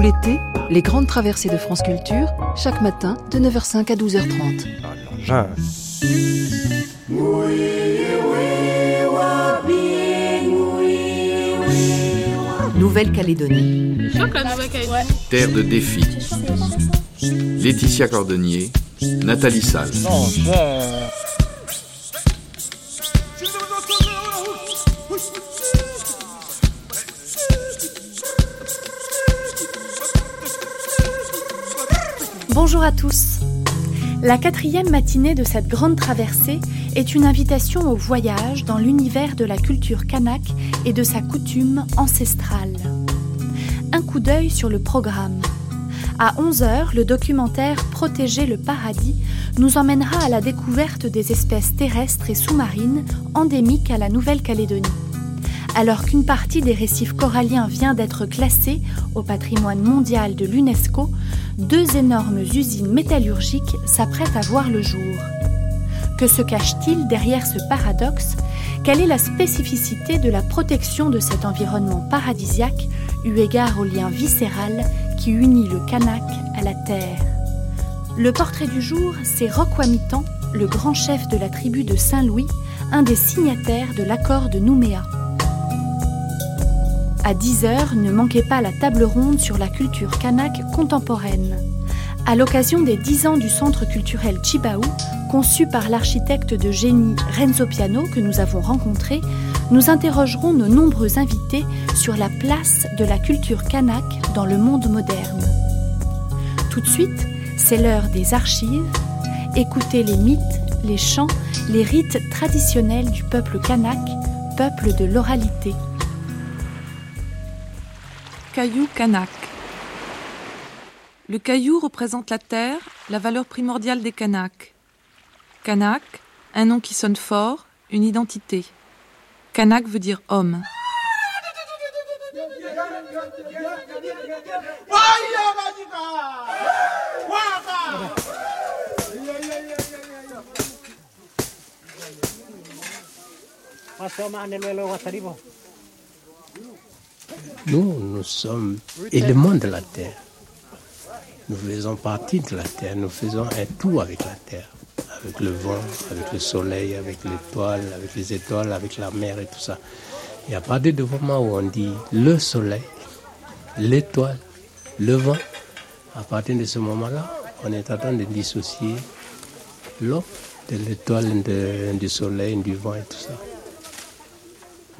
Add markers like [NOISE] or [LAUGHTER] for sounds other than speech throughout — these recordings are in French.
L'été, les grandes traversées de France Culture, chaque matin de 9h05 à 12h30. Nouvelle-Calédonie. Terre de défi. Laetitia Cordonnier, Nathalie Salle. À tous. La quatrième matinée de cette grande traversée est une invitation au voyage dans l'univers de la culture kanak et de sa coutume ancestrale. Un coup d'œil sur le programme. À 11h, le documentaire Protéger le paradis nous emmènera à la découverte des espèces terrestres et sous-marines endémiques à la Nouvelle-Calédonie alors qu'une partie des récifs coralliens vient d'être classée au patrimoine mondial de l'UNESCO, deux énormes usines métallurgiques s'apprêtent à voir le jour. Que se cache-t-il derrière ce paradoxe? Quelle est la spécificité de la protection de cet environnement paradisiaque eu égard au lien viscéral qui unit le Kanak à la terre? Le portrait du jour, c'est Rokwamitan, le grand chef de la tribu de Saint-Louis, un des signataires de l'accord de Nouméa. À 10h, ne manquez pas la table ronde sur la culture kanak contemporaine. À l'occasion des 10 ans du centre culturel Chibaou, conçu par l'architecte de génie Renzo Piano que nous avons rencontré, nous interrogerons nos nombreux invités sur la place de la culture kanak dans le monde moderne. Tout de suite, c'est l'heure des archives. Écoutez les mythes, les chants, les rites traditionnels du peuple kanak, peuple de l'oralité caillou kanak. Le caillou représente la terre, la valeur primordiale des Kanaks. Kanak, un nom qui sonne fort, une identité. Kanak veut dire homme. Nous, nous sommes éléments de la terre. Nous faisons partie de la terre. Nous faisons un tout avec la terre. Avec le vent, avec le soleil, avec l'étoile, avec les étoiles, avec la mer et tout ça. Et à partir du moment où on dit le soleil, l'étoile, le vent, à partir de ce moment-là, on est en train de dissocier l'eau de l'étoile, du soleil, du vent et tout ça.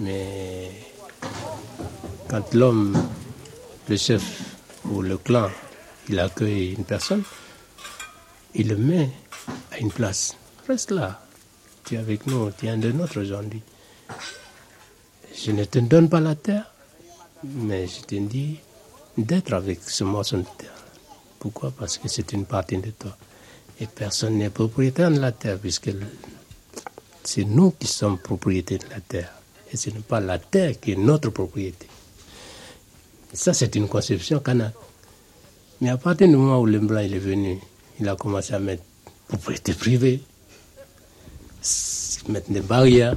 Mais quand l'homme, le chef ou le clan, il accueille une personne, il le met à une place. Reste là. Tu es avec nous, tu es un de notre aujourd'hui. Je ne te donne pas la terre, mais je te dis d'être avec ce morceau de terre. Pourquoi? Parce que c'est une partie de toi. Et personne n'est propriétaire de la terre, puisque c'est nous qui sommes propriétaires de la terre. Et ce n'est pas la terre qui est notre propriété. Ça, c'est une conception canadienne. Mais à partir du moment où le blanc est venu, il a commencé à mettre propriété privée, mettre des barrières,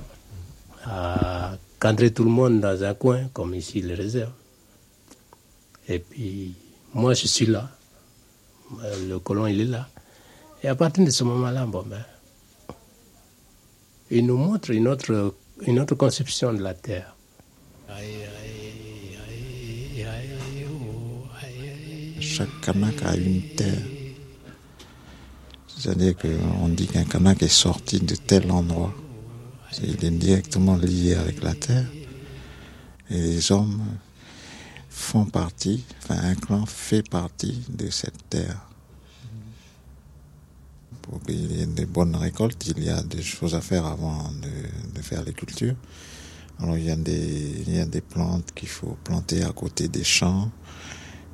à cadrer tout le monde dans un coin, comme ici les réserves. Et puis, moi, je suis là. Le colon, il est là. Et à partir de ce moment-là, bon, ben, il nous montre une autre conception de la terre. Chaque Kanak a une terre. C'est-à-dire qu'on dit qu'un Kanak est sorti de tel endroit. Il est directement lié avec la terre. Et les hommes font partie, enfin un clan fait partie de cette terre. Pour qu'il y ait des bonnes récoltes, il y a des choses à faire avant de, faire les cultures. Alors il y a des, il y a des plantes qu'il faut planter à côté des champs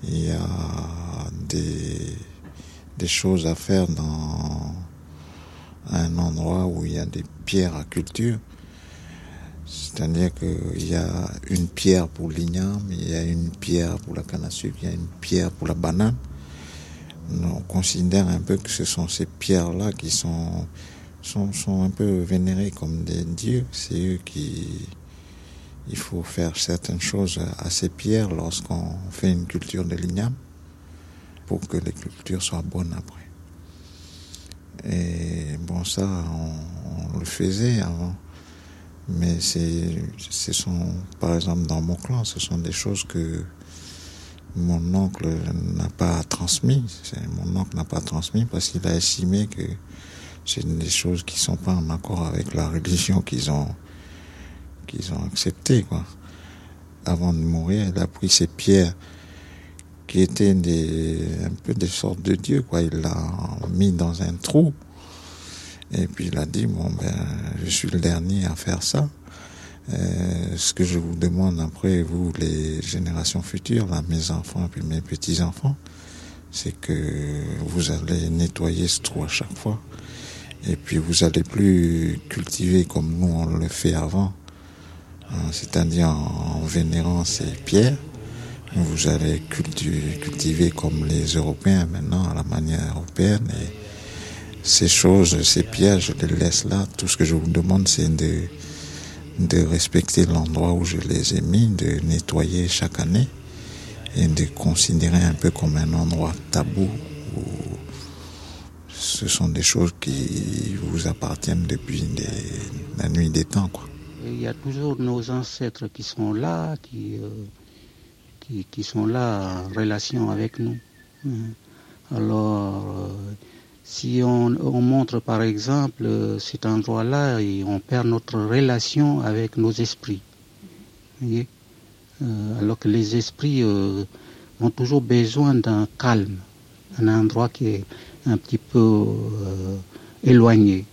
il y a des, des choses à faire dans un endroit où il y a des pierres à culture. C'est-à-dire qu'il y a une pierre pour l'igname, il y a une pierre pour la canne à sucre, il y a une pierre pour la banane. On considère un peu que ce sont ces pierres-là qui sont, sont, sont un peu vénérées comme des dieux. C'est eux qui, il faut faire certaines choses ces pierres lorsqu'on fait une culture de l'igname pour que les cultures soient bonnes après. Et bon, ça, on, le faisait avant. Mais ce sont, par exemple, dans mon clan, ce sont des choses que mon oncle n'a pas transmis. Mon oncle n'a pas transmis parce qu'il a estimé que c'est des choses qui sont pas en accord avec la [LAUGHS] religion qu'ils ont, qu'ils ont acceptée, quoi. Avant de mourir, il a pris ses pierres qui étaient des, un peu des sortes de dieux, quoi. Il l'a mis dans un trou. Et puis il a dit, bon, ben, je suis le dernier à faire ça. Euh, ce que je vous demande après, vous, les générations futures, là, mes enfants et puis mes petits-enfants, c'est que vous allez nettoyer ce trou à chaque fois. Et puis vous allez plus cultiver comme nous on le fait avant, c'est-à-dire en, vénérant ces pierres. Vous allez cultiver, comme les Européens maintenant, à la manière européenne. Et ces choses, ces pierres, je les laisse là. Tout ce que je vous demande, c'est de respecter l'endroit où je les ai mis, de nettoyer chaque année et de considérer un peu comme un endroit tabou où ce sont des choses qui vous appartiennent depuis la nuit des temps. Il y a toujours nos ancêtres qui sont là, qui, euh, qui, sont là en relation avec nous. Alors, euh, si on, montre par exemple euh, cet endroit-là on perd notre relation avec nos esprits. Euh, alors que les esprits ont toujours besoin d'un calme, un endroit qui est un petit peu éloigné.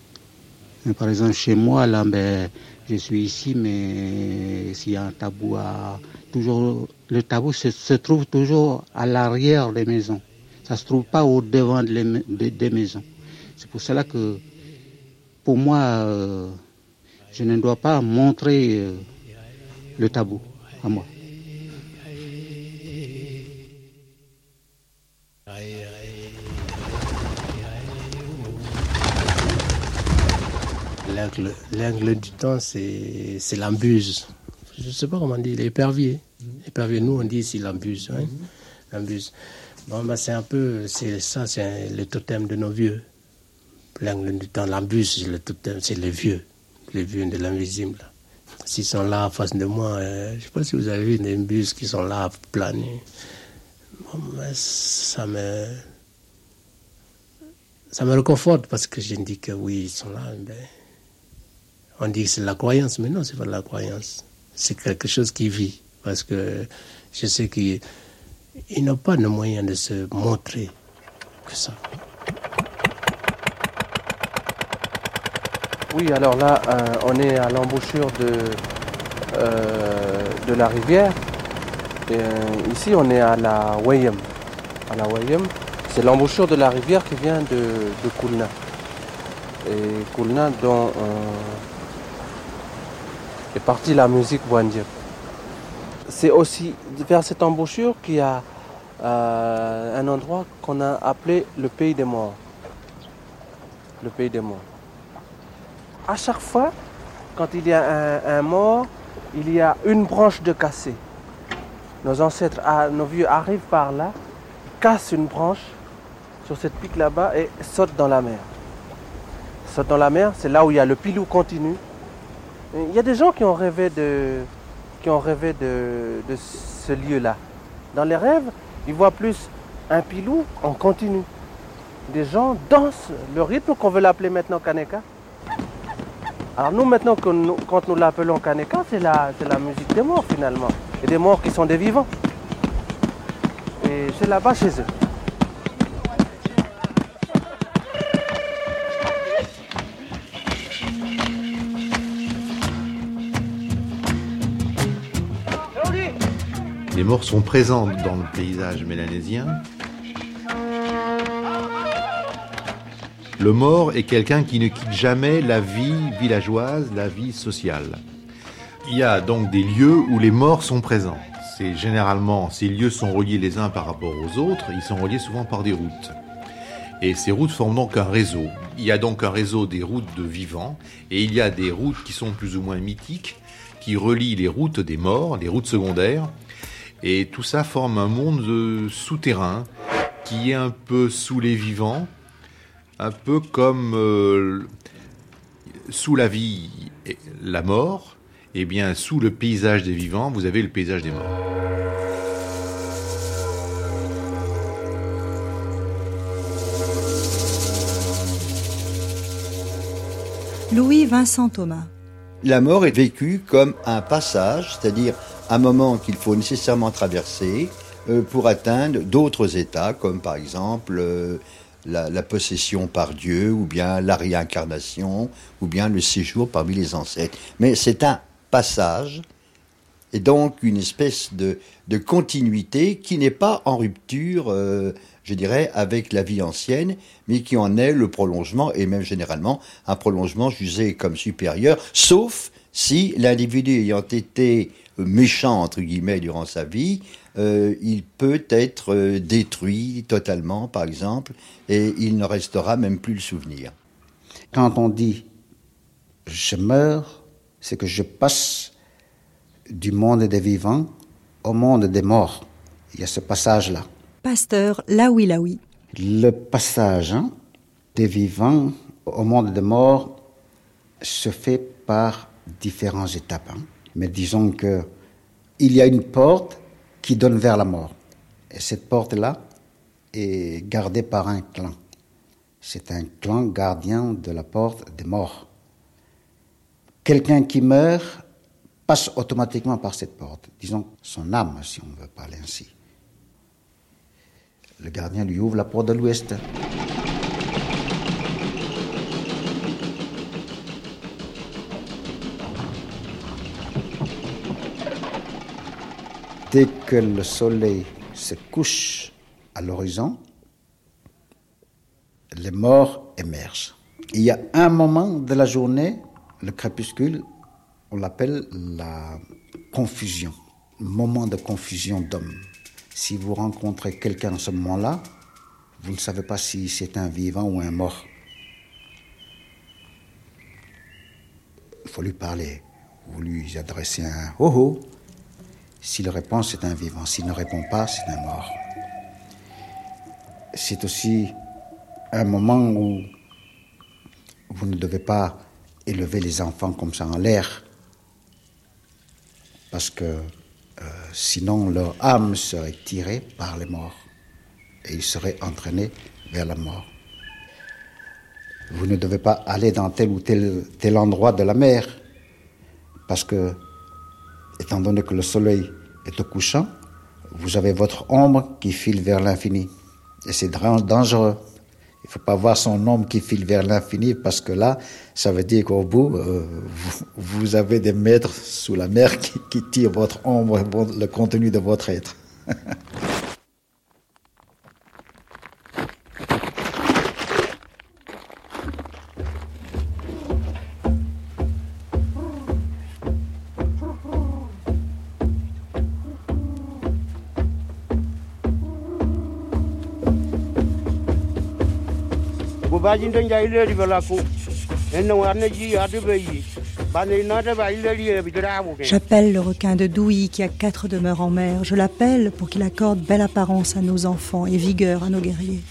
par exemple, chez moi, là, ben, je suis ici, mais s'il y a un tabou à... Toujours, le tabou se trouve toujours à l'arrière des maisons. Ça ne se trouve pas au devant des maisons. C'est pour cela que, pour moi, euh, je ne dois pas montrer euh, le tabou à moi. L'angle du temps, c'est l'embuse. Je ne sais pas comment on dit, l'épervier. L'épervier, nous on dit ici l'embuse. Hein? L'embuse. Bon, bah, c'est un peu, c'est ça, c'est le totem de nos vieux. L'angle du temps, l'embus, c'est le totem, c'est les vieux, les vieux de l'invisible. S'ils sont là en face de moi, euh, je ne sais pas si vous avez vu des bus qui sont là à planer. Bon, bah, ça me, ça me réconforte parce que je dis que oui, ils sont là. Ben, on dit que c'est la croyance, mais non, c'est pas la croyance. C'est quelque chose qui vit. Parce que je sais que ils n'ont pas de moyen de se montrer que ça. Oui, alors là, euh, on est à l'embouchure de, euh, de la rivière. Euh, ici, on est à la Wayem. À la c'est l'embouchure de la rivière qui vient de, de Koulna. Et Koulna, dont est partie la musique Wandir c'est aussi vers cette embouchure qu'il y a euh, un endroit qu'on a appelé le pays des morts. Le pays des morts. À chaque fois, quand il y a un, mort, il y a une branche de cassé. Nos ancêtres, nos vieux arrivent par là, cassent une branche sur cette pique là-bas et sautent dans la mer. Sautent dans la mer, c'est là où il y a le pilou continu. Il y a des gens qui ont rêvé de, qui ont rêvé de, ce lieu-là. Dans les rêves, ils voient plus un pilou en continu. Des gens dansent le rythme qu'on veut l'appeler maintenant Kaneka. Alors nous maintenant, quand nous l'appelons Kaneka, c'est la, la musique des morts finalement. Et des morts qui sont des vivants. Et c'est là-bas chez eux. Les morts sont présents dans le paysage mélanésien. Le mort est quelqu'un qui ne quitte jamais la vie villageoise, la vie sociale. Il y a donc des lieux où les morts sont présents. C'est généralement, ces lieux sont reliés les uns par rapport aux autres, ils sont reliés souvent par des routes. Et ces routes forment donc un réseau. Il y a donc un réseau des routes de vivants, et il y a des routes qui sont plus ou moins mythiques, qui relie les routes des morts, les routes secondaires, et tout ça forme un monde souterrain qui est un peu sous les vivants, un peu comme euh, sous la vie la mort, et eh bien sous le paysage des vivants, vous avez le paysage des morts. Louis Vincent Thomas. La mort est vécue comme un passage, c'est-à-dire un moment qu'il faut nécessairement traverser euh, pour atteindre d'autres états, comme par exemple euh, la, possession par Dieu, ou bien la réincarnation, ou bien le séjour parmi les ancêtres. Mais c'est un passage, et donc une espèce de, continuité qui n'est pas en rupture, euh, je dirais, avec la vie ancienne, mais qui en est le prolongement, et même généralement un prolongement jugé comme supérieur, sauf si l'individu ayant été méchant, entre guillemets, durant sa vie, euh, il peut être euh, détruit totalement, par exemple, et il ne restera même plus le souvenir. Quand on dit je meurs, c'est que je passe du monde des vivants au monde des morts. Il y a ce passage-là. Pasteur Laoui Laoui. Le passage hein, des vivants au monde des morts se fait par différentes étapes. Hein. Mais disons que il y a une porte qui donne vers la mort. Et cette porte-là est gardée par un clan. C'est un clan gardien de la porte des morts. Quelqu'un qui meurt passe automatiquement par cette porte, disons son âme, si on veut parler ainsi. Le gardien lui ouvre la porte de l'ouest. Dès que le soleil se couche à l'horizon, les morts émergent. Il y a un moment de la journée, le crépuscule, on l'appelle la confusion, moment de confusion d'hommes. Si vous rencontrez quelqu'un à ce moment-là, vous ne savez pas si c'est un vivant ou un mort. Il faut lui parler, vous lui adresser un oh oh, s'il répond, c'est un vivant. S'il ne répond pas, c'est un mort. C'est aussi un moment où vous ne devez pas élever les enfants comme ça en l'air, parce que euh, sinon leur âme serait tirée par les morts et ils seraient entraînés vers la mort. Vous ne devez pas aller dans tel ou tel, tel endroit de la mer, parce que étant donné que le soleil est au couchant, vous avez votre ombre qui file vers l'infini. Et c'est dangereux. Il ne faut pas voir son ombre qui file vers l'infini parce que là, ça veut dire qu'au bout, euh, vous, avez des maîtres sous la mer qui, qui tirent votre ombre, le contenu de votre être. [LAUGHS] J'appelle le requin de Douy qui a quatre demeures en mer. Je l'appelle pour qu'il accorde belle apparence à nos enfants et vigueur à nos guerriers.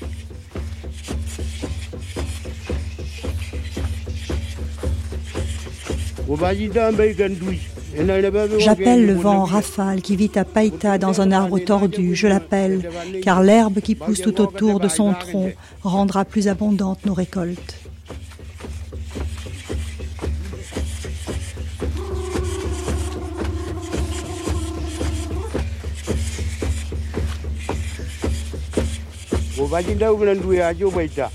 J'appelle le vent en rafale qui vit à Païta dans un arbre tordu. Je l'appelle, car l'herbe qui pousse tout autour de son tronc rendra plus abondantes nos récoltes.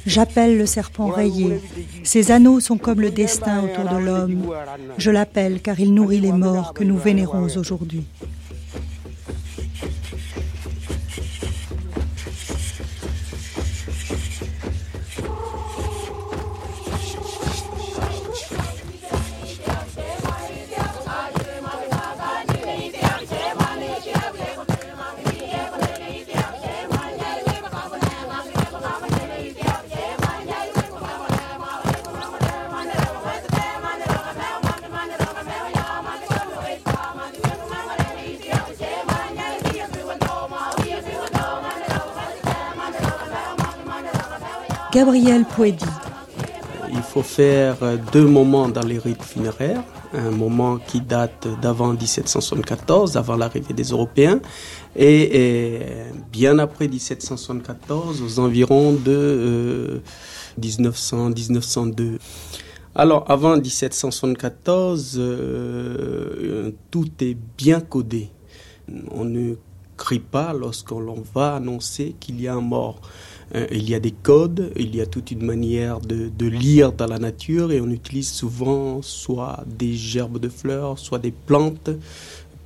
J'appelle le serpent rayé. Ses anneaux sont comme le destin autour de l'homme. Je l'appelle car il nourrit les morts que nous vénérons aujourd'hui. Gabriel Poedi. Il faut faire deux moments dans les rites funéraires. Un moment qui date d'avant 1774, avant l'arrivée des Européens, et, bien après 1774, aux environs de 1900-1902. Euh, Alors, avant 1774, euh, tout est bien codé. On ne crie pas lorsqu'on va annoncer qu'il y a un mort. Euh, il y a des codes, il y a toute une manière de, lire dans la nature et on utilise souvent soit des gerbes de fleurs, soit des plantes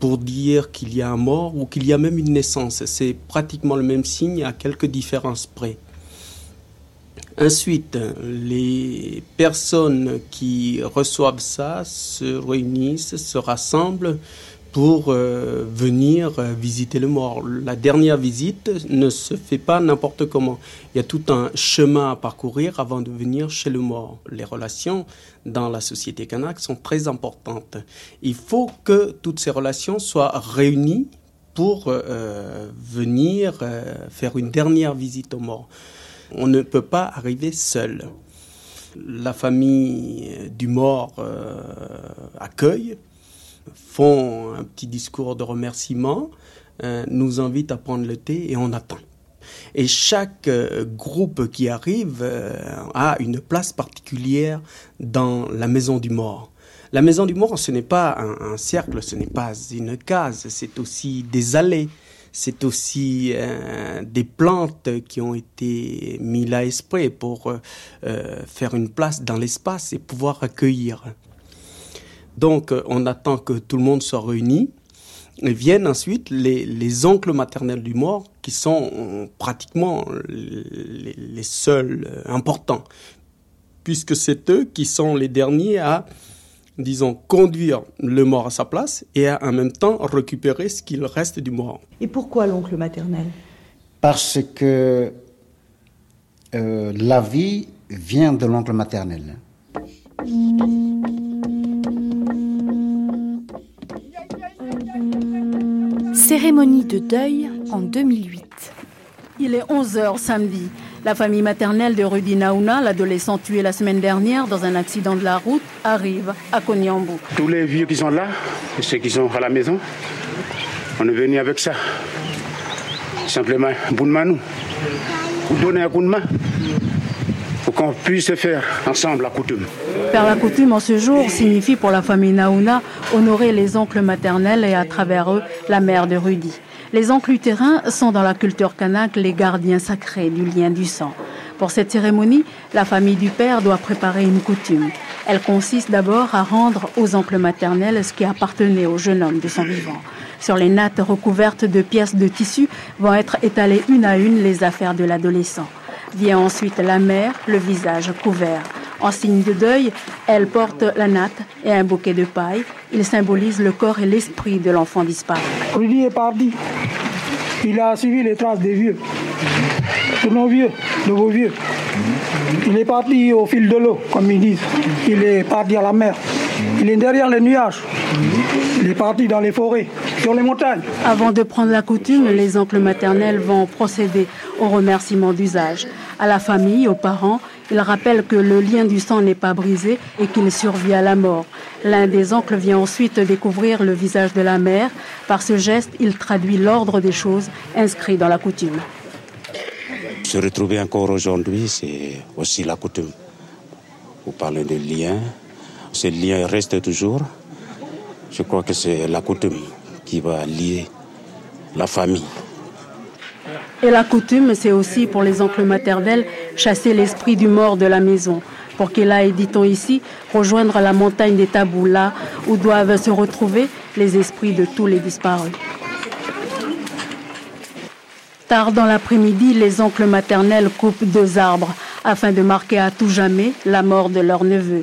pour dire qu'il y a un mort ou qu'il y a même une naissance. C'est pratiquement le même signe à quelques différences près. Ensuite, les personnes qui reçoivent ça se réunissent, se rassemblent pour euh, venir euh, visiter le mort. La dernière visite ne se fait pas n'importe comment. Il y a tout un chemin à parcourir avant de venir chez le mort. Les relations dans la société kanak sont très importantes. Il faut que toutes ces relations soient réunies pour euh, venir faire une dernière visite au mort. On ne peut pas arriver seul. La famille du mort accueille font un petit discours de remerciement, euh, nous invitent à prendre le thé et on attend. Et chaque euh, groupe qui arrive euh, a une place particulière dans la maison du mort. La maison du mort, ce n'est pas un, cercle, ce n'est pas une case, c'est aussi des allées, c'est aussi des plantes qui ont été mises à esprit pour faire une place dans l'espace et pouvoir accueillir. Donc, euh, on attend que tout le monde soit réuni. Et viennent ensuite les, oncles maternels du mort, qui sont euh, pratiquement les, seuls euh, importants, puisque c'est eux qui sont les derniers à, disons, conduire le mort à sa place et à en même temps récupérer ce qu'il reste du mort. Et pourquoi l'oncle maternel? Parce que la vie vient de l'oncle maternel. Cérémonie de deuil en 2008. Il est 11h samedi. La famille maternelle de Rudy Naouna, l'adolescent tué la semaine dernière dans un accident de la route, arrive à Konyambu. Tous les vieux qui sont là, et ceux qui sont à la maison, on est venu avec ça. Simplement, bout de main, Vous donnez un coup de main pour qu'on puisse faire ensemble la coutume. Faire la coutume en ce jour signifie pour la famille Naouna honorer les oncles maternels et à travers eux la mère de Rudy. Les oncles utérins sont dans la culture kanak les gardiens sacrés du lien du sang. Pour cette cérémonie, la famille du père doit préparer une coutume. Elle consiste d'abord à rendre aux oncles maternels ce qui appartenait au jeune homme de son vivant. Sur les nattes recouvertes de pièces de tissu vont être étalées une à une les affaires de l'adolescent. Vient ensuite la mère, le visage couvert. En signe de deuil, elle porte la natte et un bouquet de paille. Il symbolise le corps et l'esprit de l'enfant disparu. Rudy est parti. Il a suivi les traces des vieux, de nos vieux, de vos vieux. Il est parti au fil de l'eau, comme ils disent. Il est parti à la mer. Il est derrière les nuages. Il est parti dans les forêts, sur les montagnes. Avant de prendre la coutume, les oncles maternels vont procéder au remerciement d'usage. À la famille, aux parents, ils rappellent que le lien du sang n'est pas brisé et qu'il survit à la mort. L'un des oncles vient ensuite découvrir le visage de la mère. Par ce geste, il traduit l'ordre des choses inscrit dans la coutume. Se retrouver encore aujourd'hui, c'est aussi la coutume. Vous parlez de lien, ce lien reste toujours. Je crois que c'est la coutume qui va lier la famille. Et la coutume, c'est aussi pour les oncles maternels chasser l'esprit du mort de la maison, pour qu'il aille, dit-on ici, rejoindre la montagne des tabous, là où doivent se retrouver les esprits de tous les disparus. Tard dans l'après-midi, les oncles maternels coupent deux arbres afin de marquer à tout jamais la mort de leur neveu.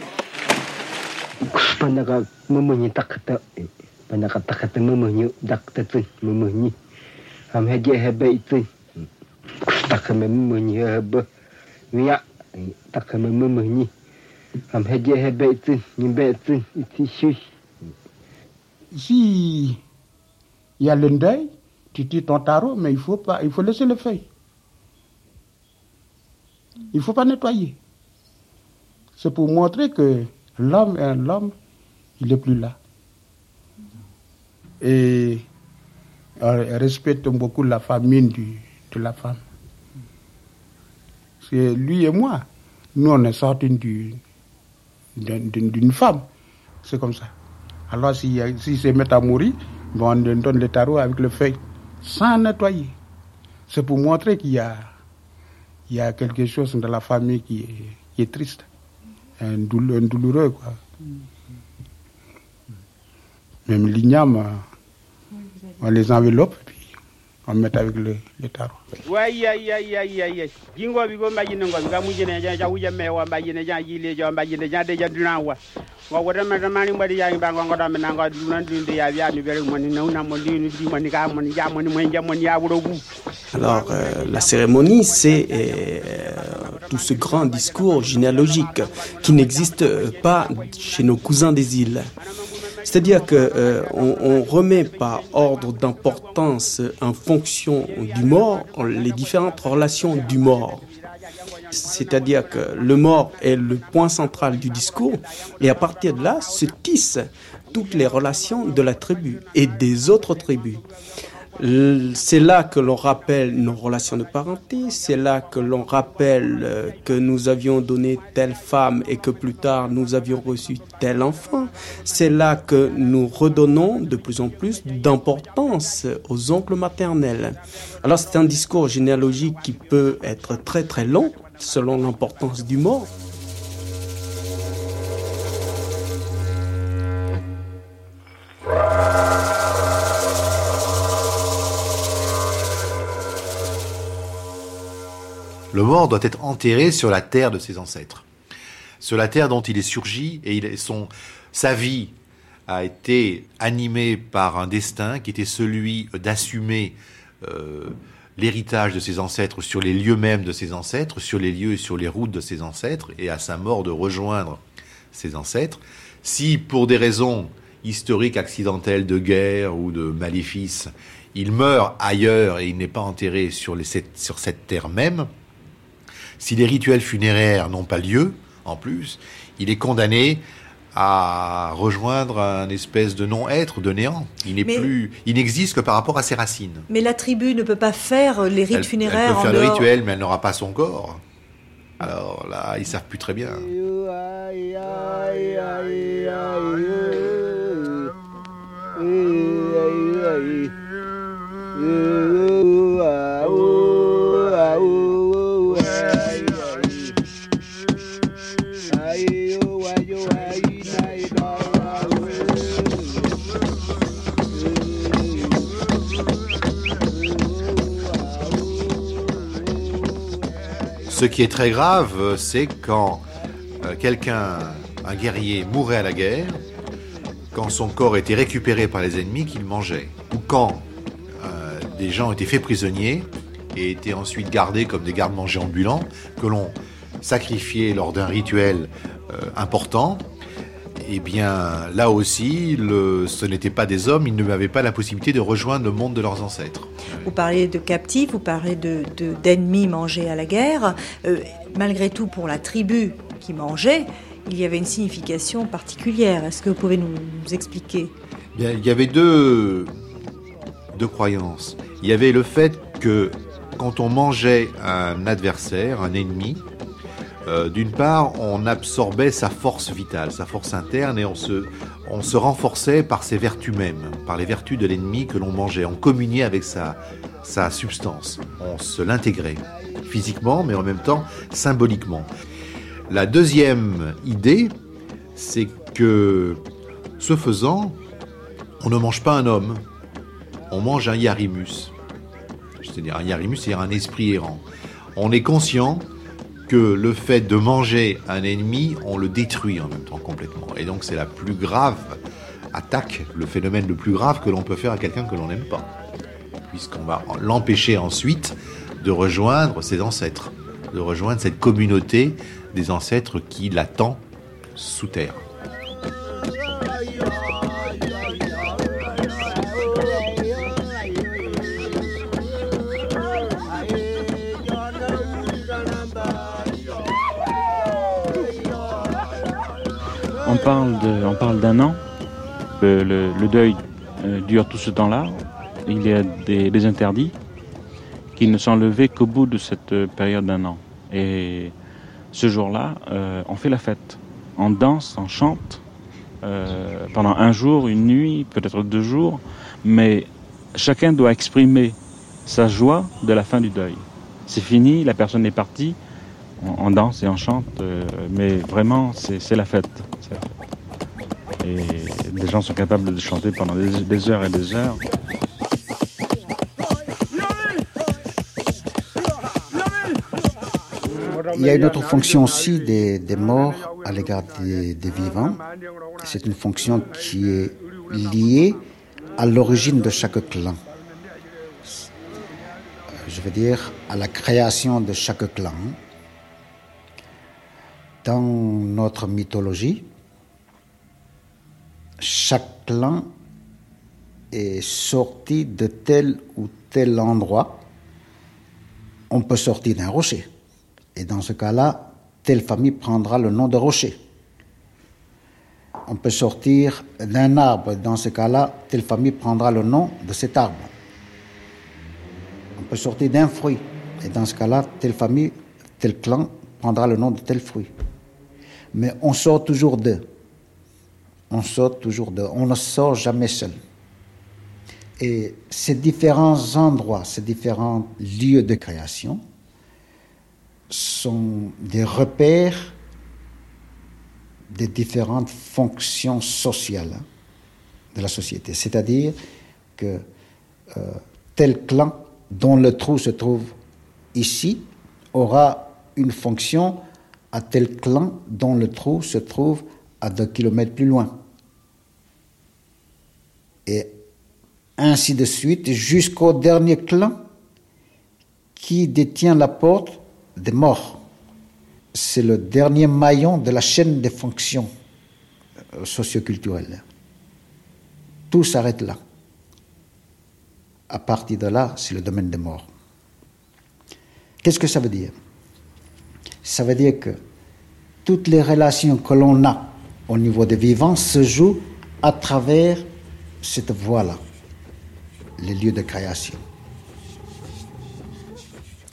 Si il y a le deuil, tu tires ton tarot, mais il faut pas, il faut laisser le feuille. il faut pas nettoyer. C'est pour montrer que l'homme est un homme, il n'est plus là. Et respecte beaucoup la famille de la femme. C'est lui et moi. Nous, on est sortis d'une femme. C'est comme ça. Alors, s'ils si se mettent à mourir, on donne le tarot avec le feuille, sans nettoyer. C'est pour montrer qu'il y a, il y a quelque chose dans la famille qui est, qui est triste, un, douloureux. Quoi. Même l'igname, on les enveloppe et puis on met avec le, le tarot. Aïe, aïe, aïe, aïe, aïe. Jingo bigo ngo biga mujine ja ja ja ja ja de ja wada mbadi ya ngo ngo ya ni bere na ni ka ja ja ya. Alors, euh, la cérémonie, c'est euh, tout ce grand discours généalogique qui n'existe pas chez nos cousins des îles. C'est-à-dire qu'on euh, remet par ordre d'importance en fonction du mort les différentes relations du mort. C'est-à-dire que le mort est le point central du discours et à partir de là se tissent toutes les relations de la tribu et des autres tribus. C'est là que l'on rappelle nos relations de parenté, c'est là que l'on rappelle euh, que nous avions donné telle femme et que plus tard nous avions reçu tel enfant. C'est là que nous redonnons de plus en plus d'importance aux oncles maternels. Alors c'est un discours généalogique qui peut être très très long selon l'importance du mort. Le mort doit être enterré sur la terre de ses ancêtres, sur la terre dont il est surgi, et sa vie a été animée par un destin qui était celui d'assumer euh, l'héritage de ses ancêtres sur les lieux mêmes de ses ancêtres, sur les lieux et sur les routes de ses ancêtres, et à sa mort de rejoindre ses ancêtres. Si, pour des raisons historiques, accidentelles, de guerre ou de maléfices, il meurt ailleurs et il n'est pas enterré sur cette terre même, si les rituels funéraires n'ont pas lieu, en plus, il est condamné à rejoindre un espèce de non-être, de néant. Il n'est plus, il n'existe que par rapport à ses racines. Mais la tribu ne peut pas faire les rites funéraires. Elle peut faire le rituel, mais elle n'aura pas son corps. Alors là, ils savent plus très bien. Ce qui est très grave, c'est quand euh, quelqu'un, un guerrier, mourait à la guerre, quand son corps était récupéré par les ennemis qu'il mangeait, ou quand euh, des gens étaient faits prisonniers et étaient ensuite gardés comme des gardes-manger ambulants, que l'on sacrifiait lors d'un rituel euh, important, eh bien, là aussi, ce n'étaient pas des hommes, ils n'avaient pas la possibilité de rejoindre le monde de leurs ancêtres. Vous parlez de captifs, vous parlez d'ennemis de, mangés à la guerre. Euh, malgré tout, pour la tribu qui mangeait, il y avait une signification particulière. Est-ce que vous pouvez nous, expliquer? Il y avait deux, deux croyances. Il y avait le fait que quand on mangeait un adversaire, un ennemi, euh, d'une part, on absorbait sa force vitale, sa force interne, et on se, renforçait par ses vertus mêmes, par les vertus de l'ennemi que l'on mangeait. On communiait avec sa, sa substance. On se l'intégrait physiquement, mais en même temps symboliquement. La deuxième idée, c'est que, ce faisant, on ne mange pas un homme, on mange un yarimus. C'est-à-dire un yarimus, c'est-à-dire un esprit errant. On est conscient que le fait de manger un ennemi, on le détruit en même temps complètement. Et donc c'est la plus grave attaque, le phénomène le plus grave que l'on peut faire à quelqu'un que l'on n'aime pas. Puisqu'on va l'empêcher ensuite de rejoindre ses ancêtres, de rejoindre cette communauté des ancêtres qui l'attend sous terre. On parle d'un an. Le, deuil euh, dure tout ce temps-là. Il y a des, interdits qui ne sont levés qu'au bout de cette période d'un an. Et ce jour-là, euh, on fait la fête. On danse, on chante euh, pendant un jour, une nuit, peut-être deux jours, mais chacun doit exprimer sa joie de la fin du deuil. C'est fini, la personne est partie, on, danse et on chante, euh, mais vraiment, c'est la fête. Et les gens sont capables de chanter pendant des, heures et des heures. Il y a une autre fonction aussi des, morts à l'égard des, des, vivants. C'est une fonction qui est liée à l'origine de chaque clan. Je veux dire à la création de chaque clan. Dans notre mythologie, chaque clan est sorti de tel ou tel endroit. On peut sortir d'un rocher. Et dans ce cas-là, telle famille prendra le nom de rocher. On peut sortir d'un arbre. Dans ce cas-là, telle famille prendra le nom de cet arbre. On peut sortir d'un fruit. Et dans ce cas-là, telle famille, tel clan prendra le nom de tel fruit. Mais on sort toujours d'eux. On sort toujours d'eux. On ne sort jamais seul. Et ces différents endroits, ces différents lieux de création sont des repères des différentes fonctions sociales de la société. C'est-à-dire que euh, tel clan dont le trou se trouve ici aura une fonction à tel clan dont le trou se trouve à deux kilomètres plus loin. Et ainsi de suite jusqu'au dernier clan qui détient la porte des morts. C'est le dernier maillon de la chaîne des fonctions euh, socioculturelles. Tout s'arrête là. À partir de là, c'est le domaine des morts. Qu'est-ce que ça veut dire? Ça veut dire que toutes les relations que l'on a au niveau des vivants se jouent à travers cette voie-là, les lieux de création.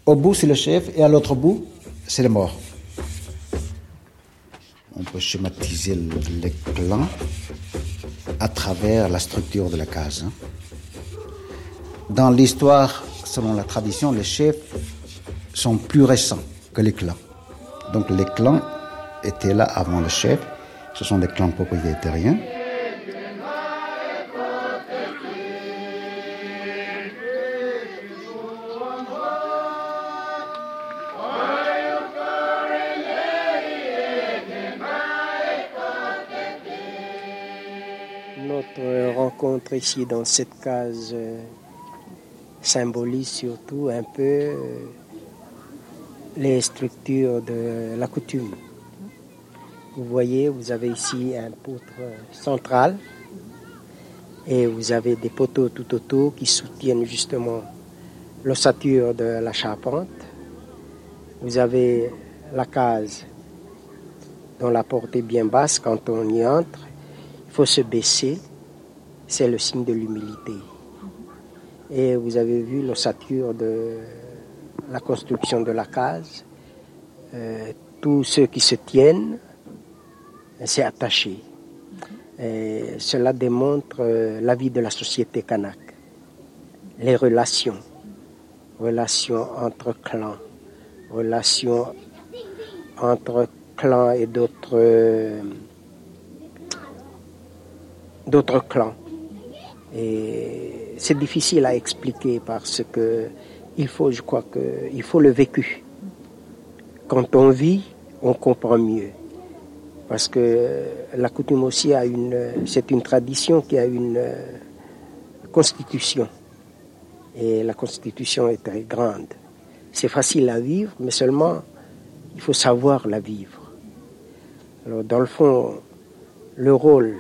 Au bout, c'est le chef, et à l'autre bout, c'est le mort. On peut schématiser les clans à travers la structure de la case. Hein. Dans l'histoire, selon la tradition, les chefs sont plus récents que les clans. Donc les clans étaient là avant le chef. Ce sont des clans propriétaires. Notre rencontre ici dans cette case euh, symbolise surtout un peu euh, les structures de la coutume. Vous voyez, vous avez ici un poutre central et vous avez des poteaux tout autour qui soutiennent justement l'ossature de la charpente. Vous avez la case dont la porte est bien basse quand on y entre. Il faut se baisser, c'est le signe de l'humilité. Et vous avez vu l'ossature de la construction de la case. Euh, tous ceux qui se tiennent, c'est attaché. Et cela démontre euh, la vie de la société kanak. Les relations, relations entre clans, relations entre clans et d'autres euh, d'autres clans. Et c'est difficile à expliquer parce que il faut, je crois que, il faut le vécu. Quand on vit, on comprend mieux. Parce que la coutume aussi a une, c'est une tradition qui a une constitution. Et la constitution est très grande. C'est facile à vivre, mais seulement il faut savoir la vivre. Alors, dans le fond, le rôle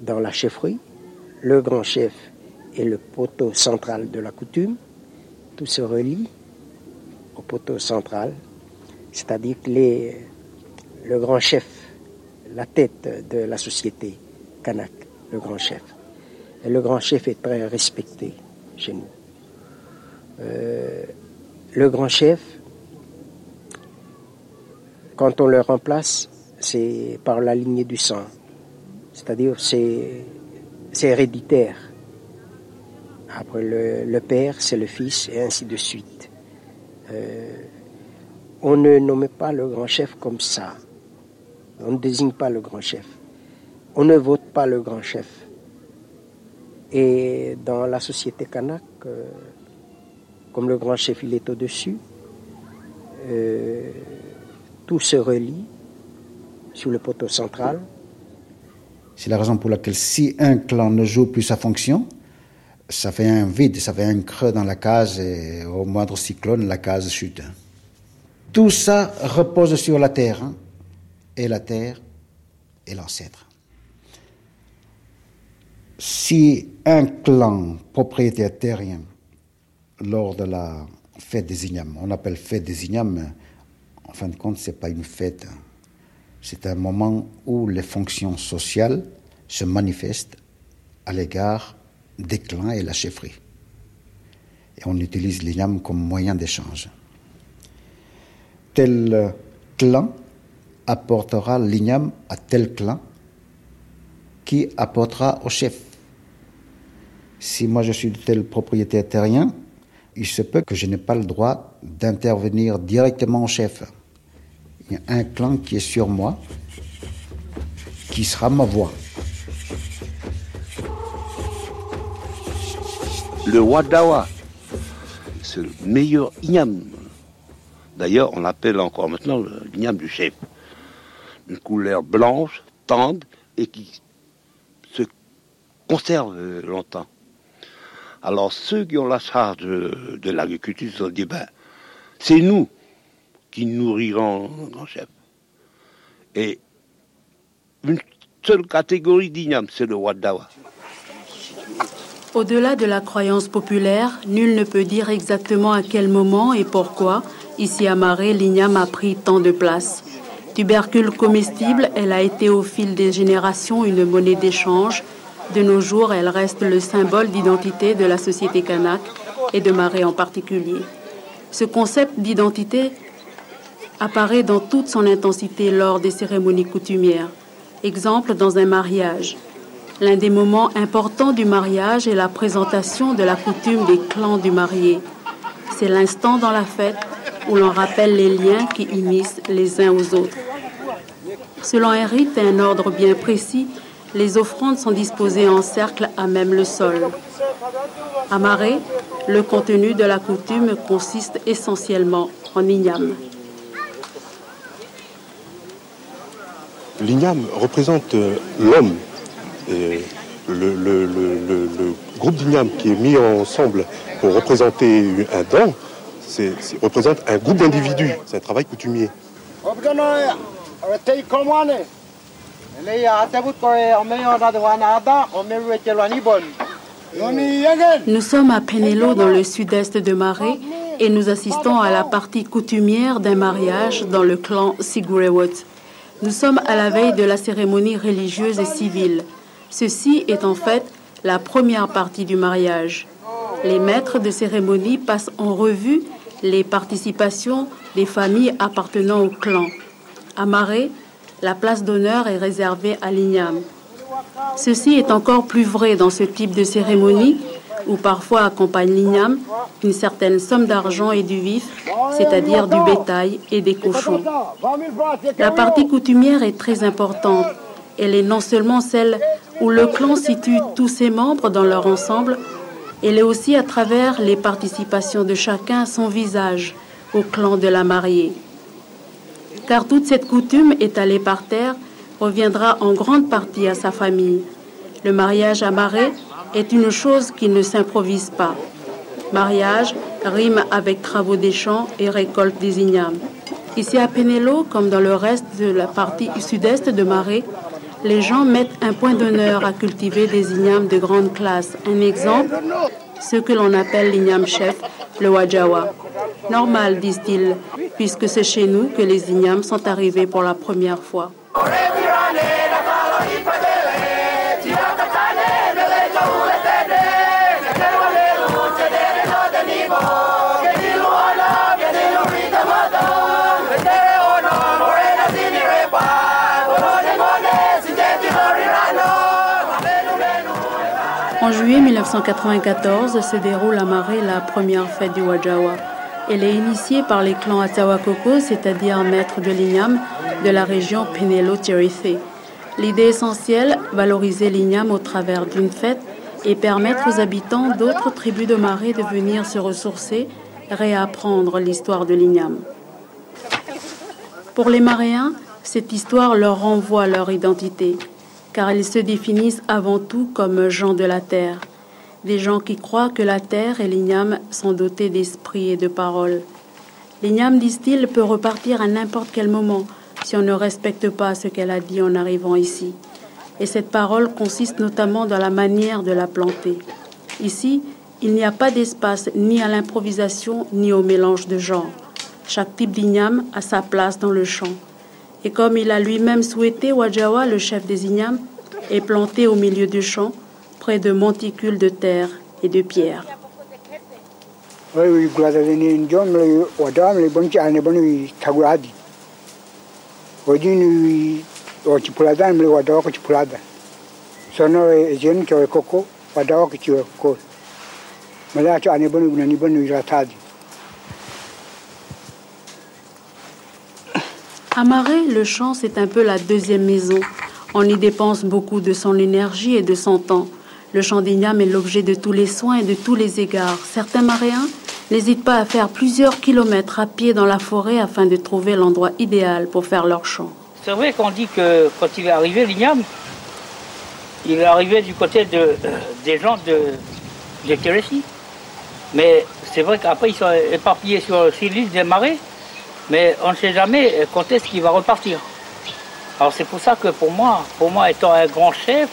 dans la chefferie, le grand chef et le poteau central de la coutume, tout se relie au poteau central, c'est-à-dire que le grand chef, la tête de la société kanak, le grand chef. Et le grand chef est très respecté chez nous. Euh, le grand chef, quand on le remplace, c'est par la lignée du sang. C'est-à-dire, c'est, héréditaire. Après le, père, c'est le fils, et ainsi de suite. Euh, on ne nomme pas le grand chef comme ça. On ne désigne pas le grand chef. On ne vote pas le grand chef. Et dans la société kanak, euh, comme le grand chef il est au-dessus, euh, tout se relie sur le poteau central. C'est la raison pour laquelle si un clan ne joue plus sa fonction, ça fait un vide, ça fait un creux dans la case et au moindre cyclone, la case chute. Tout ça repose sur la terre, hein, et la terre est l'ancêtre. Si un clan propriétaire terrien, lors de la fête des ignames, on appelle fête des ignames, en fin de compte, ce n'est pas une fête, hein. c'est un moment où les fonctions sociales se manifestent à l'égard des clans et la chefferie. Et on utilise l'igname comme moyen d'échange. Tel clan apportera l'igname à tel clan qui apportera au chef. Si moi je suis de tel propriétaire terrien, il se peut que je n'ai pas le droit d'intervenir directement au chef. Il y a un clan qui est sur moi, qui sera ma voix. Le Wadawa, c'est le meilleur igname. D'ailleurs, on l'appelle encore maintenant l'igname du chef. Une couleur blanche, tendre et qui se conserve longtemps. Alors ceux qui ont la charge de, l'agriculture se sont dit, ben, c'est nous qui nourrirons le grand chef. Et une seule catégorie d'igname, c'est le Wadawa. Au-delà de la croyance populaire, nul ne peut dire exactement à quel moment et pourquoi, ici à Marais, l'igname a pris tant de place. Tubercule comestible, elle a été au fil des générations une monnaie d'échange, de nos jours, elle reste le symbole d'identité de la société kanak et de Marais en particulier. Ce concept d'identité apparaît dans toute son intensité lors des cérémonies coutumières. Exemple dans un mariage. L'un des moments importants du mariage est la présentation de la coutume des clans du marié. C'est l'instant dans la fête où l'on rappelle les liens qui unissent les uns aux autres. Selon un rite et un ordre bien précis, les offrandes sont disposées en cercle à même le sol. À Marais, le contenu de la coutume consiste essentiellement en igname. L'igname représente euh, l'homme. Et le, le, groupe d'igname qui est mis ensemble pour représenter un dent, représente un groupe d'individus. C'est un travail coutumier. Nous sommes à Penelo dans le sud-est de Marais et nous assistons à la partie coutumière d'un mariage dans le clan Sigurewot. Nous sommes à la veille de la cérémonie religieuse et civile. Ceci est en fait la première partie du mariage. Les maîtres de cérémonie passent en revue les participations des familles appartenant au clan. À Marais, la place d'honneur est réservée à l'igname. Ceci est encore plus vrai dans ce type de cérémonie où parfois accompagne l'igname une certaine somme d'argent et du vif, c'est-à-dire du bétail et des cochons. La partie coutumière est très importante. Elle est non seulement celle où le clan situe tous ses membres dans leur ensemble, elle est aussi à travers les participations de chacun son visage au clan de la mariée car toute cette coutume étalée par terre reviendra en grande partie à sa famille. Le mariage à Marais est une chose qui ne s'improvise pas. Mariage rime avec travaux des champs et récolte des ignames. Ici à Penelo, comme dans le reste de la partie sud-est de Marais, les gens mettent un point d'honneur à cultiver des ignames de grande classe. Un exemple, ce que l'on appelle l'igname chef, le wajawa. Normal, disent-ils, puisque c'est chez nous que les ignames sont arrivés pour la première fois. 1994 se déroule à Maré la première fête du Wajawa. Elle est initiée par les clans Atawakoko, c'est-à-dire maîtres de l'igname de la région Penelo-Tirithé. L'idée essentielle, valoriser l'igname au travers d'une fête et permettre aux habitants d'autres tribus de Maré de venir se ressourcer, réapprendre l'histoire de l'igname. Pour les Maréens, cette histoire leur renvoie leur identité, car ils se définissent avant tout comme gens de la terre, des gens qui croient que la terre et l'igname sont dotés d'esprit et de parole. L'igname, disent-ils, peut repartir à n'importe quel moment si on ne respecte pas ce qu'elle a dit en arrivant ici. Et cette parole consiste notamment dans la manière de la planter. Ici, il n'y a pas d'espace ni à l'improvisation ni au mélange de genres. Chaque type d'igname a sa place dans le champ. Et comme il a lui-même souhaité, Wajawa, le chef des ignames, est planté au milieu du champ, près de monticules de terre et de pierres. À Marais, le champ, c'est un peu la deuxième maison. On y dépense beaucoup de son énergie et de son temps. Le champ d'igname est l'objet de tous les soins et de tous les égards. Certains maréens n'hésitent pas à faire plusieurs kilomètres à pied dans la forêt afin de trouver l'endroit idéal pour faire leur champ. C'est vrai qu'on dit que quand il est arrivé, l'igname, il est arrivé du côté euh, des gens de, de Mais c'est vrai qu'après, ils sont éparpillés sur, sur l'île des marais mais on ne sait jamais quand est-ce qu'il va repartir. Alors c'est pour ça que pour moi, pour moi étant un grand chef,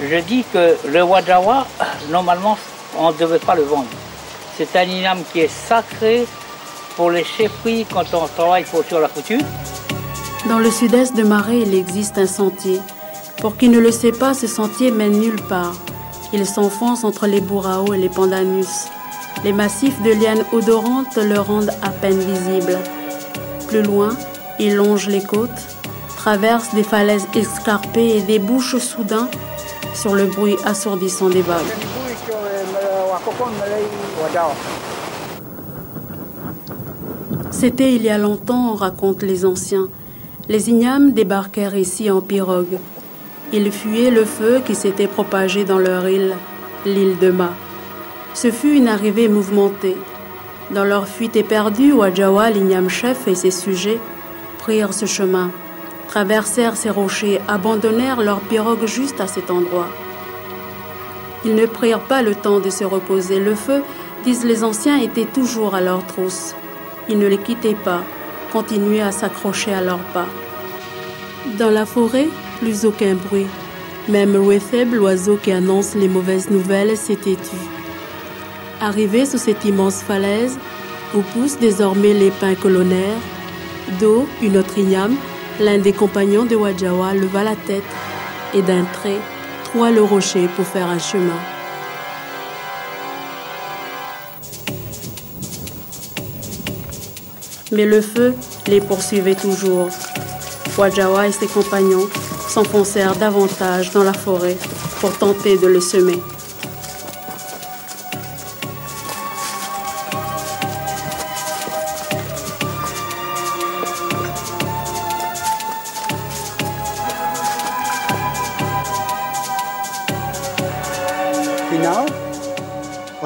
je dis que le Wajawa, normalement, on ne devait pas le vendre. C'est un inam qui est sacré pour les chefferies quand on travaille pour, sur la couture. Dans le sud-est de Marais, il existe un sentier. Pour qui ne le sait pas, ce sentier mène nulle part. Il s'enfonce entre les bourraos et les pandanus. Les massifs de lianes odorantes le rendent à peine visible. Plus loin, il longe les côtes, traverse des falaises escarpées et débouche soudain sur le bruit assourdissant des vagues. C'était il y a longtemps, racontent les anciens. Les ignames débarquèrent ici en pirogue. Ils fuyaient le feu qui s'était propagé dans leur île, l'île de Ma. Ce fut une arrivée mouvementée. Dans leur fuite éperdue, Wajawa, l'igname chef et ses sujets prirent ce chemin, traversèrent ces rochers, abandonnèrent leur pirogue juste à cet endroit. Ils ne prirent pas le temps de se reposer. Le feu, disent les anciens, était toujours à leur trousse. Ils ne les quittaient pas, continuaient à s'accrocher à leurs pas. Dans la forêt, plus aucun bruit. Même Wetheb, l'oiseau qui annonce les mauvaises nouvelles, s'était tu. Arrivé sous cette immense falaise, où poussent désormais les pins colonnaires, d'eau, une autre igname, l'un des compagnons de Wajawa leva la tête et d'un trait troua le rocher pour faire un chemin. Mais le feu les poursuivait toujours. Wajawa et ses compagnons s'enfoncèrent davantage dans la forêt pour tenter de le semer.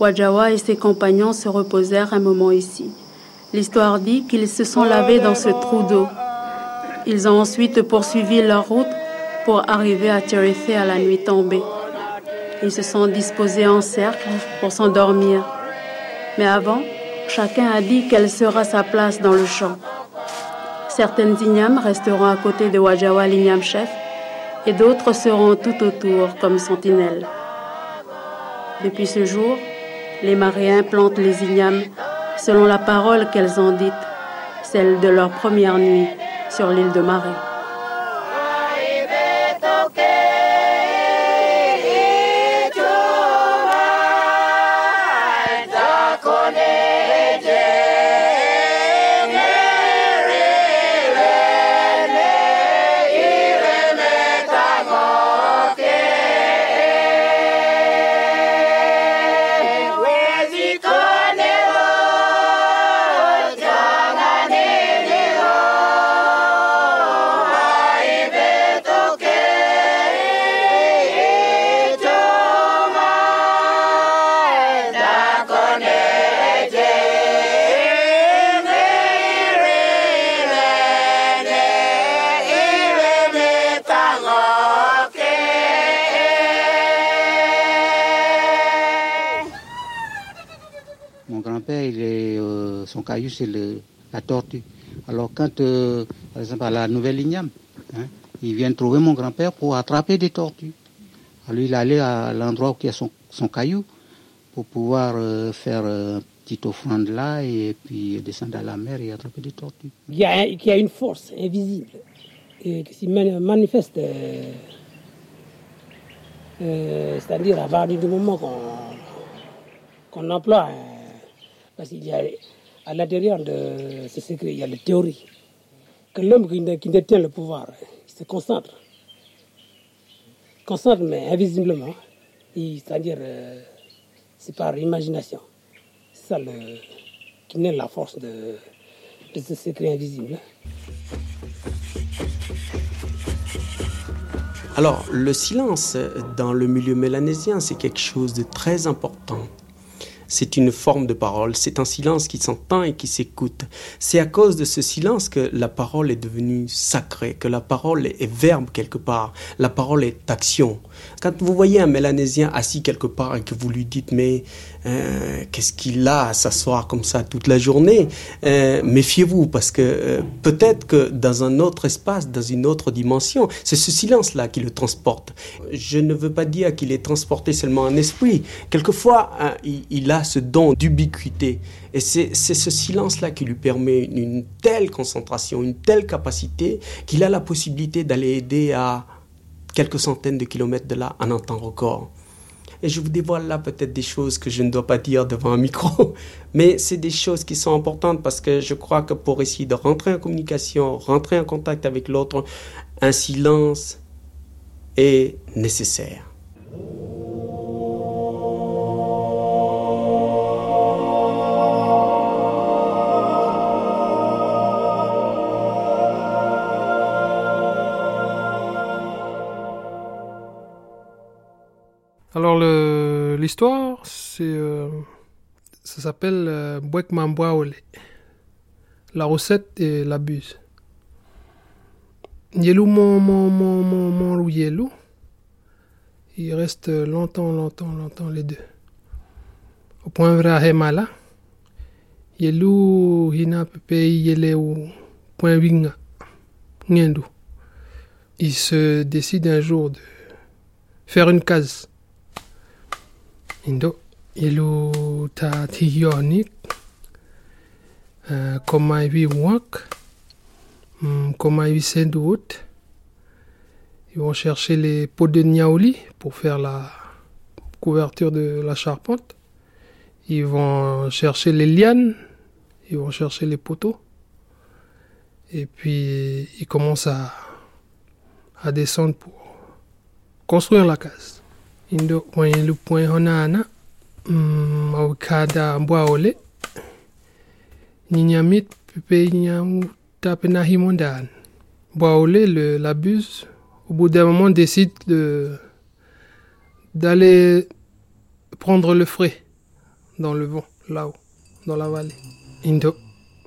Wajawa et ses compagnons se reposèrent un moment ici. L'histoire dit qu'ils se sont lavés dans ce trou d'eau. Ils ont ensuite poursuivi leur route pour arriver à Tirithé à la nuit tombée. Ils se sont disposés en cercle pour s'endormir. Mais avant, chacun a dit quelle sera sa place dans le champ. Certaines ignames resteront à côté de Wajawa l'igname chef et d'autres seront tout autour comme sentinelles. Depuis ce jour, les Maréens plantent les ignames selon la parole qu'elles ont dite, celle de leur première nuit sur l'île de Marais. La tortue. Alors quand, euh, par exemple, à la nouvelle Igname, hein, ils viennent trouver mon grand-père pour attraper des tortues. Alors il allait à l'endroit où il y a son, caillou pour pouvoir euh, faire euh, petite offrande là et puis descendre à la mer et attraper des tortues. Il y a, une force invisible et qui se mani- manifeste, euh, c'est-à-dire à partir du moment qu'on emploie, euh, parce qu'il y a à l'intérieur de ce secret, il y a la théorie, que l'homme qui, dé- qui détient le pouvoir, il se concentre, concentre mais invisiblement, c'est-à-dire euh, c'est par imagination. C'est ça qui naît la force de, de ce secret invisible. Alors, le silence dans le milieu mélanésien, c'est quelque chose de très important. C'est une forme de parole, c'est un silence qui s'entend et qui s'écoute. C'est à cause de ce silence que la parole est devenue sacrée, que la parole est verbe quelque part, la parole est action. Quand vous voyez un mélanésien assis quelque part et que vous lui dites mais euh, qu'est-ce qu'il a à s'asseoir comme ça toute la journée, euh, méfiez-vous parce que euh, peut-être que dans un autre espace, dans une autre dimension, c'est ce silence-là qui le transporte. Je ne veux pas dire qu'il est transporté seulement en esprit. Quelquefois, hein, il, a ce don d'ubiquité. Et c'est ce silence-là qui lui permet une telle concentration, une telle capacité qu'il a la possibilité d'aller aider à quelques centaines de kilomètres de là en un temps record. Et je vous dévoile là peut-être des choses que je ne dois pas dire devant un micro, [LAUGHS] mais c'est des choses qui sont importantes parce que je crois que pour essayer de rentrer en communication, rentrer en contact avec l'autre, un silence est nécessaire. Alors l'histoire, c'est euh, ça s'appelle euh. La recette et la buse. Yelou mon mon mon mon mon ou yelou. Il reste longtemps longtemps longtemps les deux. Au point vrai Hemala. Yelou hina pepe yele ou point winga. Ngendu. Il se décide un jour de faire une case. Indo. Ilu ta tihionik uh, koma iwi wak um, koma iwi sendout ils vont chercher les pots de niaouli pour faire la couverture de la charpente. Ils vont chercher les lianes ils vont chercher les poteaux. Et puis ils commencent à descendre pour construire la case indo point lu point honana mm, au kada mbwa ole ninyamit pepe nyamu tapena himondan mbwa ole le la buse au bout d'un moment décide de d'aller prendre le frais dans le vent là-haut dans la vallée. Indo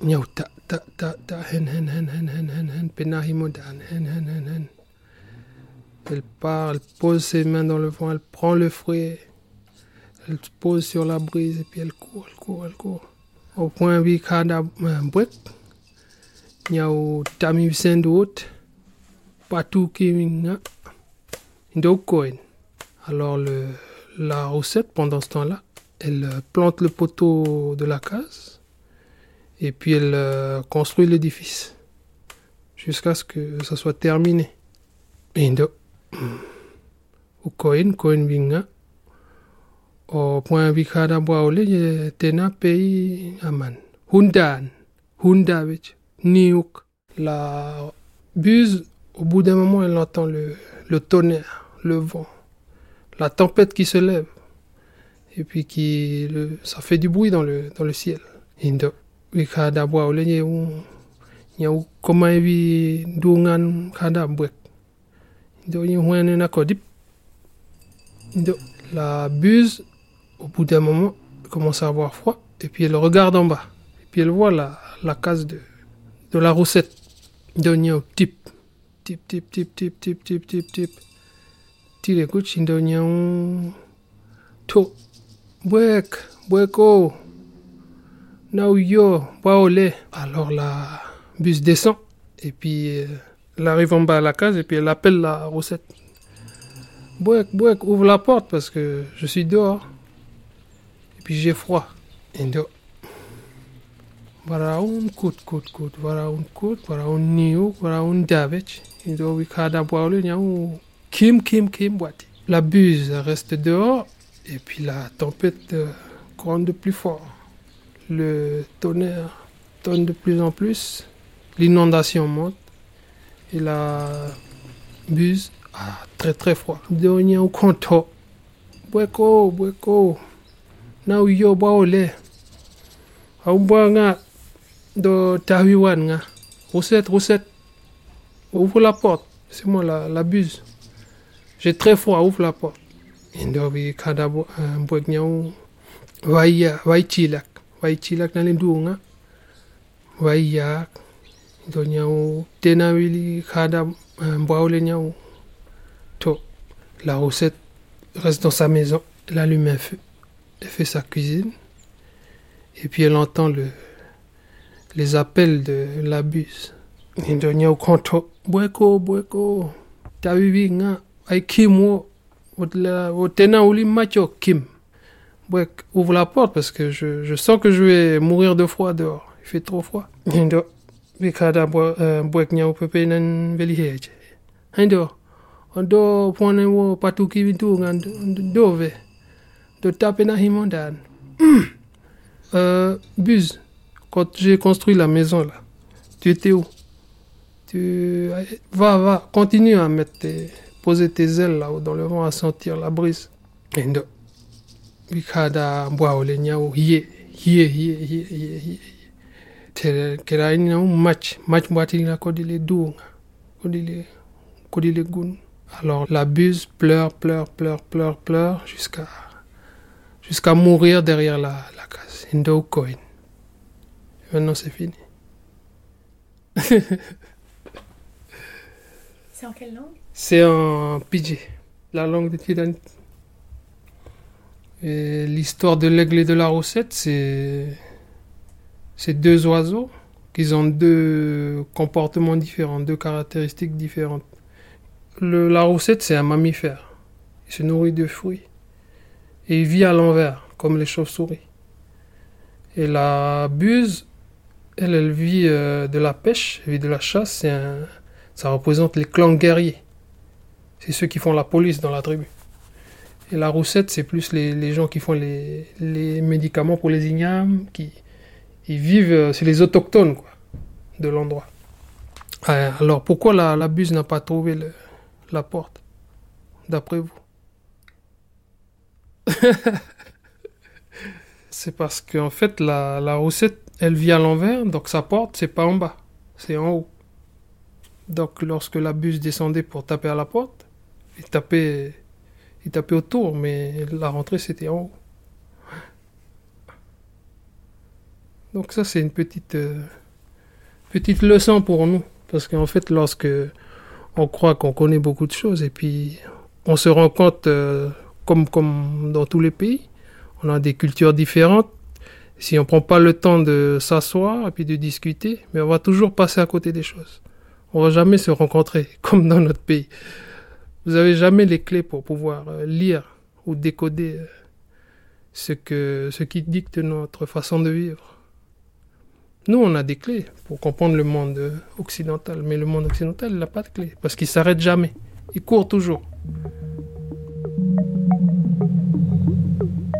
nyau ta ta ta ta hen hen hen hen hen hen hen pena himondan hen hen hen hen elle part, elle pose ses mains dans le vent, elle prend le fruit, elle se pose sur la brise et puis elle court, elle court, elle court. Au point où kada bwek, nyau tami sendot, patu ki nga, ndo koen. Alors le, la roussette, pendant ce temps-là, elle euh, plante le poteau de la case et puis elle euh, construit l'édifice jusqu'à ce que ça soit terminé. Indo. O koin, koin vinga. O point vikada boaole ye tena pays aman. Hundan. Hundavich. Niuk. La buse, au bout d'un moment, elle entend le, le tonnerre, le vent, la tempête qui se lève. Et puis qui, le, ça fait du bruit dans le, dans le ciel. Indo. Vikada boaole ye nyau koma vi dungan kada buek la buse au bout d'un moment commence à avoir froid et puis elle regarde en bas. Et puis elle voit la, la case de, de la roussette. Do nyau tip tip tip tip tip tip tip tip tip. Tire kuch do nyau to buek bueko now yo baole alors la bus descend et puis euh, elle arrive en bas à la case et puis elle appelle la recette. Bouek, Bouek, ouvre la porte parce que je suis dehors. Et puis j'ai froid. Et dehors. Voilà un coup, coup, coup, voilà un coup, voilà un niou, voilà un davet. Et donc, oui, kada boile, il y a un kim, kim, kim, boite. La buse reste dehors et puis la tempête gronde de plus fort. Le tonnerre tonne de plus en plus l'inondation monte la buse a très très froid. Donya au konto. Bweko, bweko. Na uyo ba ole. Au ba nga do tawiwan nga. Roussette, roussette. Ouvre la porte. C'est moi la, la buse. J'ai très froid, ouvre la porte. Indo bi kada bwek nyau. Vai vai chilak. Vai chilak na lindunga. Vai yak. Do nyau tena wili khada mbwaole nyau. To la recette reste dans sa maison. Elle allume un feu. Elle fait sa cuisine. Et puis elle entend le les appels de la buse do nyau konto bweko bweko. Tawiwi nga ai kim wo. Wo tena wili macho kim. Bwek ouvre la porte parce que je sens que je vais mourir de froid dehors. Il fait trop froid ɓe kada boekñaw pepe nan do? On do wo patu dove do tapena buse quand j'ai construit la maison là. Tu étais où? Tu eh, va va continue à mettre poser tes ailes là haut dans le vent à sentir la brise. Hay do? Ɓe kada boawle ñaw hiye hiye keraina un match match boatina kodile dunga kodile kodile gun. Alors la buse pleure pleure pleure pleure pleure jusqu'à jusqu'à mourir derrière la, la case. Indo coin maintenant c'est fini. [LAUGHS] C'est en quelle langue? C'est en pidgin la langue de Tidanit et l'histoire de l'aigle et de la roussette c'est c'est deux oiseaux qui ont deux comportements différents, deux caractéristiques différentes. Le, la roussette, c'est un mammifère. Il se nourrit de fruits. Et il vit à l'envers, comme les chauves-souris. Et la buse, elle, elle vit euh, de la pêche, elle vit de la chasse. Ça représente les clans guerriers. C'est ceux qui font la police dans la tribu. Et la roussette, c'est plus les, les, gens qui font les, les médicaments pour les ignames, qui, ils vivent, c'est les autochtones de l'endroit. Alors pourquoi la, la buse n'a pas trouvé la porte, d'après vous? [LAUGHS] C'est parce qu'en fait la, la roussette, elle vit à l'envers, donc sa porte c'est pas en bas, c'est en haut. Donc lorsque la buse descendait pour taper à la porte, il tapait, il tapait autour, mais la rentrée c'était en haut. Donc ça, c'est une petite, euh, petite leçon pour nous. Parce qu'en fait, lorsque on croit qu'on connaît beaucoup de choses et puis on se rend compte, euh, comme, comme dans tous les pays, on a des cultures différentes. Si on prend pas le temps de s'asseoir et puis de discuter, mais on va toujours passer à côté des choses. On va jamais se rencontrer [LAUGHS] comme dans notre pays. Vous avez jamais les clés pour pouvoir euh, lire ou décoder ce, que, ce qui dicte notre façon de vivre. Nous, on a des clés pour comprendre le monde occidental, mais le monde occidental n'a pas de clés, parce qu'il s'arrête jamais, il court toujours.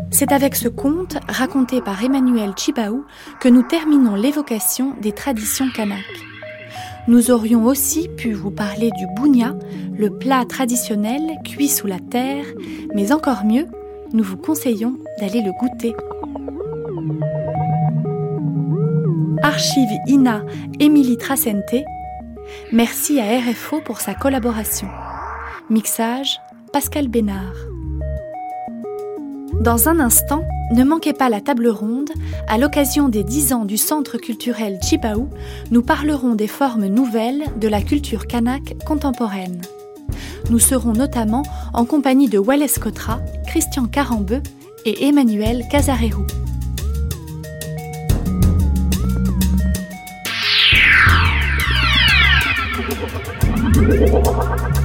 C'est avec ce conte, raconté par Emmanuel Chibaou, que nous terminons l'évocation des traditions kanaks. Nous aurions aussi pu vous parler du bounia, le plat traditionnel cuit sous la terre, mais encore mieux, nous vous conseillons d'aller le goûter. Archive INA Émilie Tracente. Merci à RFO pour sa collaboration. Mixage Pascal Bénard. Dans un instant, ne manquez pas la table ronde. À l'occasion des 10 ans du Centre culturel Chibaou, nous parlerons des formes nouvelles de la culture kanak contemporaine. Nous serons notamment en compagnie de Wallace Cotra, Christian Carambeu et Emmanuel Casarerou. ハハハハ!